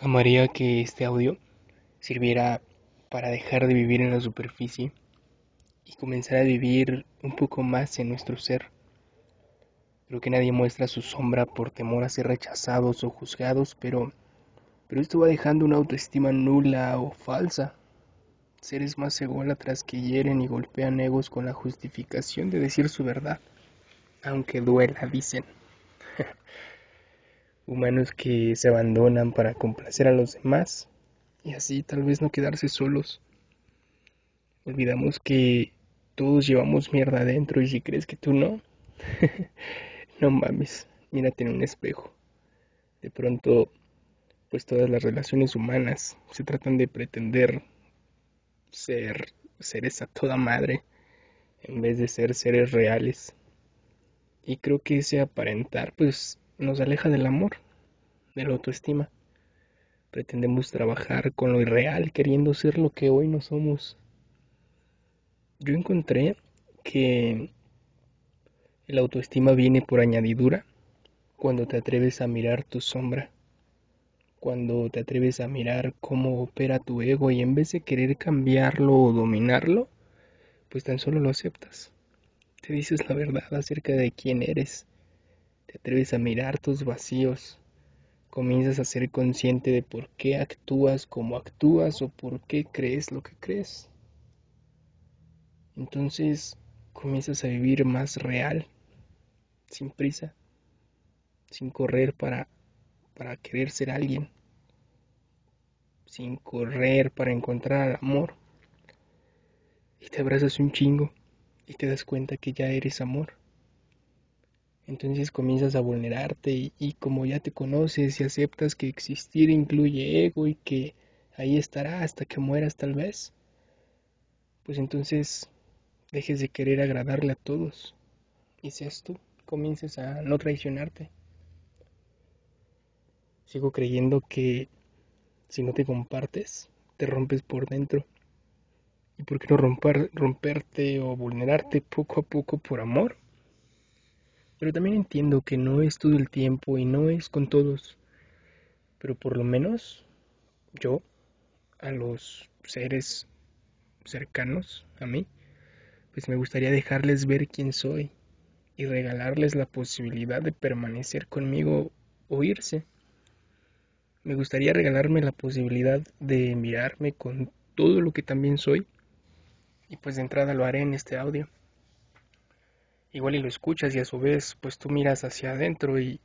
Amaría que este audio sirviera para dejar de vivir en la superficie y comenzar a vivir un poco más en nuestro ser. Creo que nadie muestra su sombra por temor a ser rechazados o juzgados, pero, pero esto va dejando una autoestima nula o falsa. Seres más ególatras que hieren y golpean egos con la justificación de decir su verdad, aunque duela, dicen. humanos que se abandonan para complacer a los demás y así tal vez no quedarse solos. Olvidamos que todos llevamos mierda adentro y si crees que tú no, no mames, mírate en un espejo. De pronto, pues todas las relaciones humanas se tratan de pretender ser seres a toda madre en vez de ser seres reales. Y creo que ese aparentar pues nos aleja del amor, de la autoestima. Pretendemos trabajar con lo irreal, queriendo ser lo que hoy no somos. Yo encontré que la autoestima viene por añadidura cuando te atreves a mirar tu sombra, cuando te atreves a mirar cómo opera tu ego y en vez de querer cambiarlo o dominarlo, pues tan solo lo aceptas. Te dices la verdad acerca de quién eres te atreves a mirar tus vacíos, comienzas a ser consciente de por qué actúas como actúas o por qué crees lo que crees. Entonces comienzas a vivir más real, sin prisa, sin correr para, para querer ser alguien, sin correr para encontrar el amor. Y te abrazas un chingo y te das cuenta que ya eres amor. Entonces comienzas a vulnerarte y, como ya te conoces y aceptas que existir incluye ego y que ahí estará hasta que mueras tal vez, pues entonces dejes de querer agradarle a todos y seas tú, comiences a no traicionarte. Sigo creyendo que si no te compartes, te rompes por dentro. ¿Y por qué no romper, romperte o vulnerarte poco a poco por amor? Pero también entiendo que no es todo el tiempo y no es con todos. Pero por lo menos yo, a los seres cercanos a mí, pues me gustaría dejarles ver quién soy y regalarles la posibilidad de permanecer conmigo o irse. Me gustaría regalarme la posibilidad de mirarme con todo lo que también soy y pues de entrada lo haré en este audio igual y lo escuchas y a su vez pues tú miras hacia adentro y,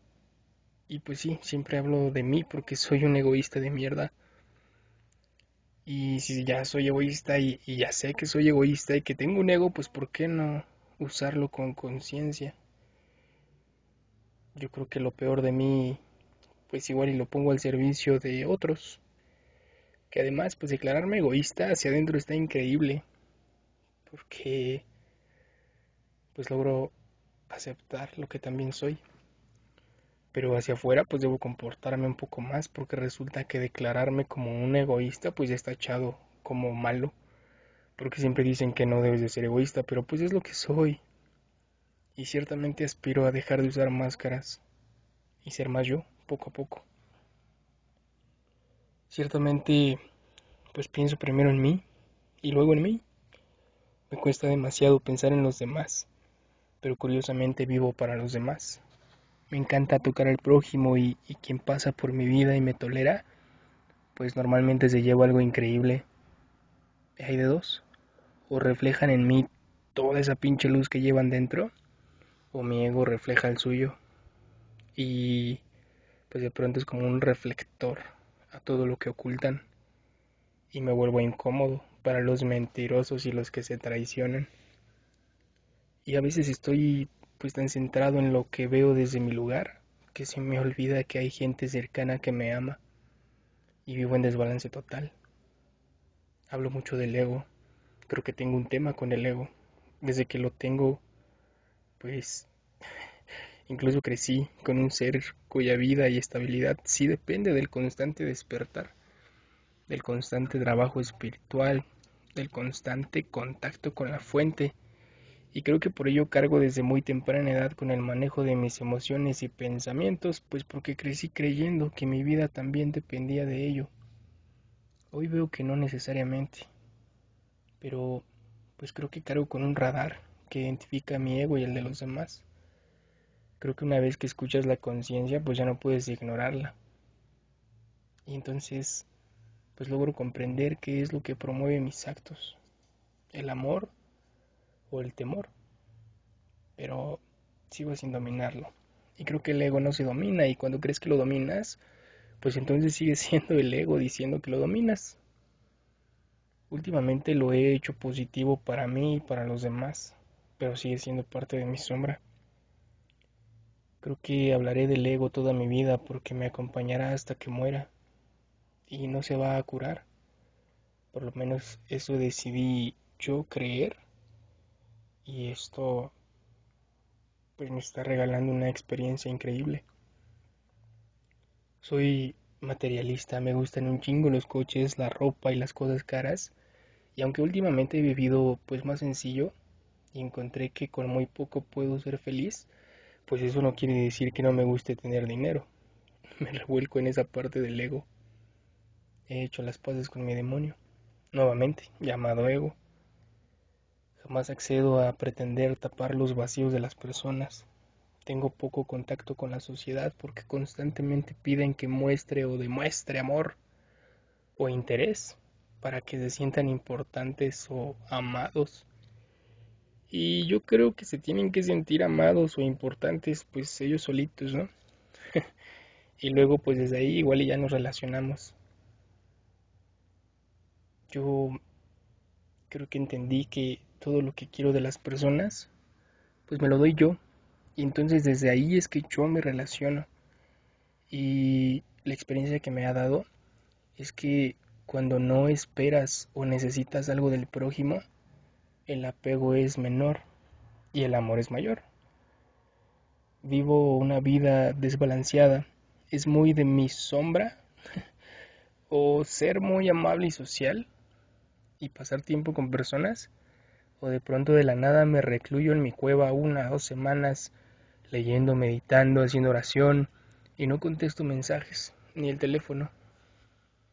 y pues sí, siempre hablo de mí porque soy un egoísta de mierda. Y si ya soy egoísta y, y, ya sé que soy egoísta y que tengo un ego, pues ¿por qué no usarlo con conciencia? Yo creo que lo peor de mí, pues igual y lo pongo al servicio de otros. Que además, pues declararme egoísta hacia adentro está increíble. Porque pues logro aceptar lo que también soy. Pero hacia afuera pues debo comportarme un poco más porque resulta que declararme como un egoísta pues ya está echado como malo. Porque siempre dicen que no debes de ser egoísta, pero pues es lo que soy. Y ciertamente aspiro a dejar de usar máscaras y ser más yo, poco a poco. Ciertamente pues pienso primero en mí y luego en mí. Me cuesta demasiado pensar en los demás pero curiosamente vivo para los demás. Me encanta tocar al prójimo y, quien pasa por mi vida y me tolera, pues normalmente se lleva algo increíble. Hay de dos. O reflejan en mí toda esa pinche luz que llevan dentro, o mi ego refleja el suyo. Y pues de pronto es como un reflector a todo lo que ocultan. Y me vuelvo incómodo para los mentirosos y los que se traicionan y a veces estoy pues tan centrado en lo que veo desde mi lugar que se me olvida que hay gente cercana que me ama y vivo en desbalance total. Hablo mucho del ego, creo que tengo un tema con el ego. Desde que lo tengo, pues incluso crecí con un ser cuya vida y estabilidad sí depende del constante despertar, del constante trabajo espiritual, del constante contacto con la fuente Y creo que por ello cargo desde muy temprana edad con el manejo de mis emociones y pensamientos, pues porque crecí creyendo que mi vida también dependía de ello. Hoy veo que no necesariamente, pero pues creo que cargo con un radar que identifica mi ego y el de los demás. Creo que una vez que escuchas la conciencia, pues ya no puedes ignorarla. Y entonces, pues logro comprender qué es lo que promueve mis actos. El amor o el temor. Pero sigo sin dominarlo. Y creo que el ego no se domina y cuando crees que lo dominas, pues entonces sigue siendo el ego diciendo que lo dominas. Últimamente lo he hecho positivo para mí y para los demás, pero sigue siendo parte de mi sombra. Creo que hablaré del ego toda mi vida porque me acompañará hasta que muera y no se va a curar. Por lo menos eso decidí yo creer y esto pues me está regalando una experiencia increíble. Soy materialista, me gustan un chingo los coches, la ropa y las cosas caras. Y aunque últimamente he vivido pues más sencillo y encontré que con muy poco puedo ser feliz, pues eso no quiere decir que no me guste tener dinero. Me revuelco en esa parte del ego. He hecho las paces con mi demonio, nuevamente llamado ego. Jamás accedo a pretender tapar los vacíos de las personas. Tengo poco contacto con la sociedad porque constantemente piden que muestre o demuestre amor o interés para que se sientan importantes o amados. Y yo creo que se tienen que sentir amados o importantes pues ellos solitos, ¿no? y luego pues desde ahí igual ya nos relacionamos. Yo creo que entendí que todo lo que quiero de las personas, pues me lo doy yo. Y entonces desde ahí es que yo me relaciono. Y la experiencia que me ha dado es que cuando no esperas o necesitas algo del prójimo, el apego es menor y el amor es mayor. Vivo una vida desbalanceada. Es muy de mi sombra o ser muy amable y social y pasar tiempo con personas o de pronto de la nada me recluyo en mi cueva una o dos semanas leyendo, meditando, haciendo oración y no contesto mensajes ni el teléfono.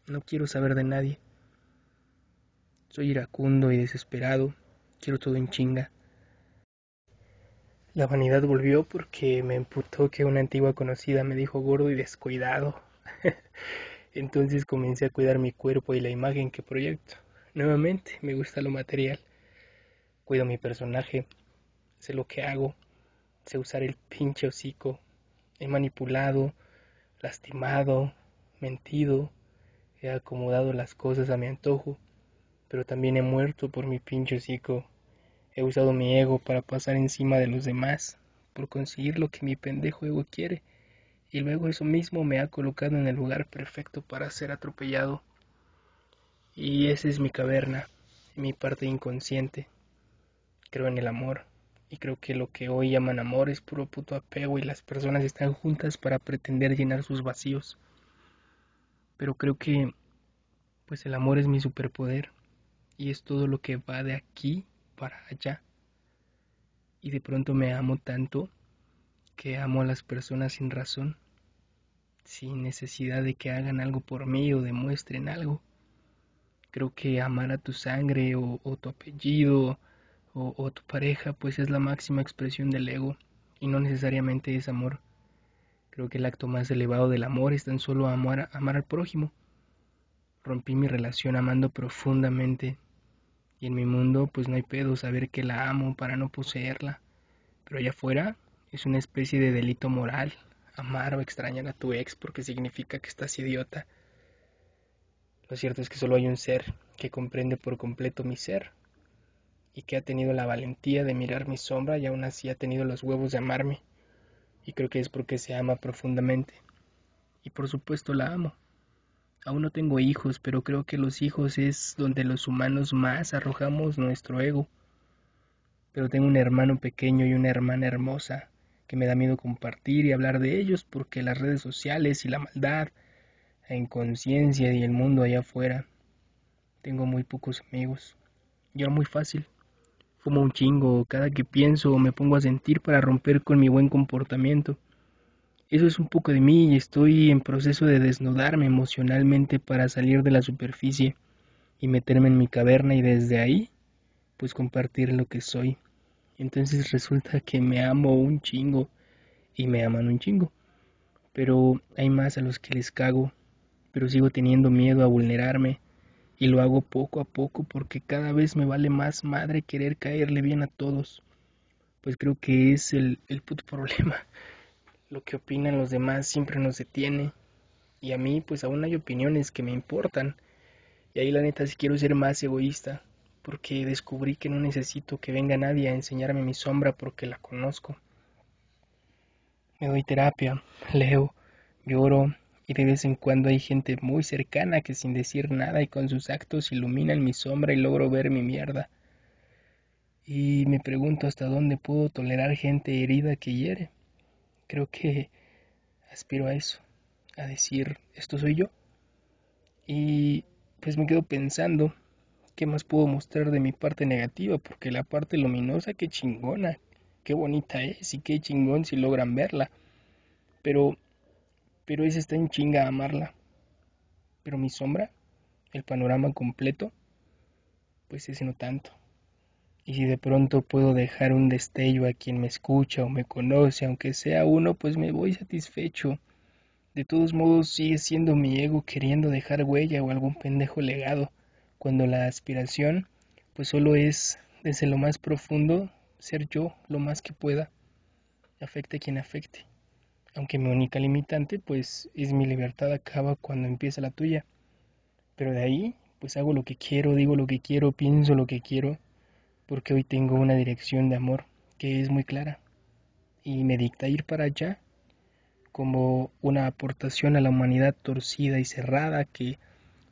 No quiero saber de nadie. Soy iracundo y desesperado, quiero todo en chinga. La vanidad volvió porque me emputó que una antigua conocida me dijo gordo y descuidado. Entonces comencé a cuidar mi cuerpo y la imagen que proyecto. Nuevamente me gusta lo material. Cuido mi personaje, sé lo que hago, sé usar el pinche hocico, he manipulado, lastimado, mentido, he acomodado las cosas a mi antojo, pero también he muerto por mi pinche hocico, he usado mi ego para pasar encima de los demás, por conseguir lo que mi pendejo ego quiere, y luego eso mismo me ha colocado en el lugar perfecto para ser atropellado. Y esa es mi caverna, mi parte inconsciente creo en el amor y creo que lo que hoy llaman amor es puro puto apego y las personas están juntas para pretender llenar sus vacíos. Pero creo que pues el amor es mi superpoder y es todo lo que va de aquí para allá. Y de pronto me amo tanto que amo a las personas sin razón, sin necesidad de que hagan algo por mí o demuestren algo. Creo que amar a tu sangre o, tu apellido o, tu pareja, pues es la máxima expresión del ego y no necesariamente es amor. Creo que el acto más elevado del amor es tan solo amar, amar al prójimo. Rompí mi relación amando profundamente y en mi mundo pues no hay pedo saber que la amo para no poseerla. Pero allá afuera es una especie de delito moral amar o extrañar a tu ex porque significa que estás idiota. Lo cierto es que solo hay un ser que comprende por completo mi ser y que ha tenido la valentía de mirar mi sombra y aún así ha tenido los huevos de amarme. Y creo que es porque se ama profundamente. Y por supuesto la amo. Aún no tengo hijos, pero creo que los hijos es donde los humanos más arrojamos nuestro ego. Pero tengo un hermano pequeño y una hermana hermosa que me da miedo compartir y hablar de ellos porque las redes sociales y la maldad, la inconsciencia y el mundo allá afuera. Tengo muy pocos amigos. Y era muy fácil fumo un chingo cada que pienso o me pongo a sentir para romper con mi buen comportamiento. Eso es un poco de mí y estoy en proceso de desnudarme emocionalmente para salir de la superficie y meterme en mi caverna y desde ahí pues compartir lo que soy. Entonces resulta que me amo un chingo y me aman un chingo. Pero hay más a los que les cago, pero sigo teniendo miedo a vulnerarme y lo hago poco a poco porque cada vez me vale más madre querer caerle bien a todos. Pues creo que es el, el puto problema. Lo que opinan los demás siempre nos detiene. Y a mí pues aún hay opiniones que me importan. Y ahí la neta si quiero ser más egoísta. Porque descubrí que no necesito que venga nadie a enseñarme mi sombra porque la conozco. Me doy terapia, leo, lloro, y de vez en cuando hay gente muy cercana que sin decir nada y con sus actos iluminan mi sombra y logro ver mi mierda. Y me pregunto hasta dónde puedo tolerar gente herida que hiere. Creo que aspiro a eso, a decir, esto soy yo. Y pues me quedo pensando, ¿qué más puedo mostrar de mi parte negativa? Porque la parte luminosa, qué chingona, qué bonita es y qué chingón si logran verla. Pero pero esa está en chinga amarla. Pero mi sombra, el panorama completo, pues ese no tanto. Y si de pronto puedo dejar un destello a quien me escucha o me conoce, aunque sea uno, pues me voy satisfecho. De todos modos sigue siendo mi ego queriendo dejar huella o algún pendejo legado, cuando la aspiración pues solo es desde lo más profundo ser yo lo más que pueda, afecte a quien afecte aunque mi única limitante pues es mi libertad acaba cuando empieza la tuya. Pero de ahí pues hago lo que quiero, digo lo que quiero, pienso lo que quiero, porque hoy tengo una dirección de amor que es muy clara y me dicta ir para allá como una aportación a la humanidad torcida y cerrada que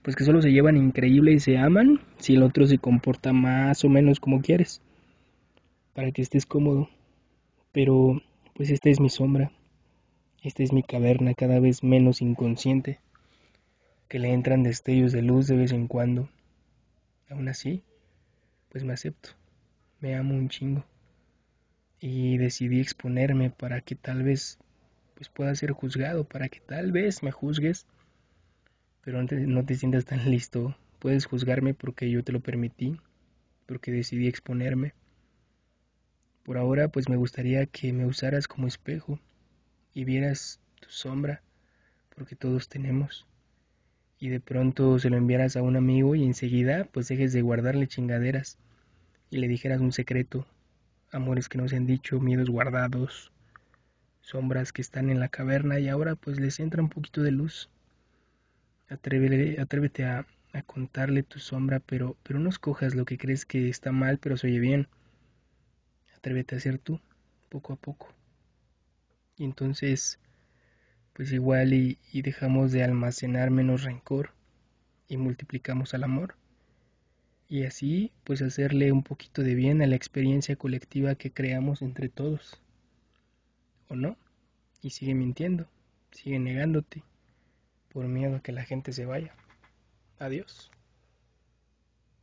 pues que solo se llevan increíble y se aman si el otro se comporta más o menos como quieres para que estés cómodo pero pues esta es mi sombra esta es mi caverna cada vez menos inconsciente, que le entran destellos de luz de vez en cuando. Aún así, pues me acepto, me amo un chingo. Y decidí exponerme para que tal vez pues pueda ser juzgado, para que tal vez me juzgues, pero antes no te sientas tan listo. Puedes juzgarme porque yo te lo permití, porque decidí exponerme. Por ahora pues me gustaría que me usaras como espejo y vieras tu sombra, porque todos tenemos, y de pronto se lo enviaras a un amigo y enseguida pues dejes de guardarle chingaderas y le dijeras un secreto, amores que no se han dicho, miedos guardados, sombras que están en la caverna y ahora pues les entra un poquito de luz. Atrévete, atrévete a, a contarle tu sombra, pero, pero no escojas lo que crees que está mal, pero se oye bien. Atrévete a ser tú, poco a poco. Y entonces, pues igual y, dejamos de almacenar menos rencor y multiplicamos al amor. Y así, pues hacerle un poquito de bien a la experiencia colectiva que creamos entre todos. ¿O no? Y sigue mintiendo, sigue negándote, por miedo a que la gente se vaya. Adiós.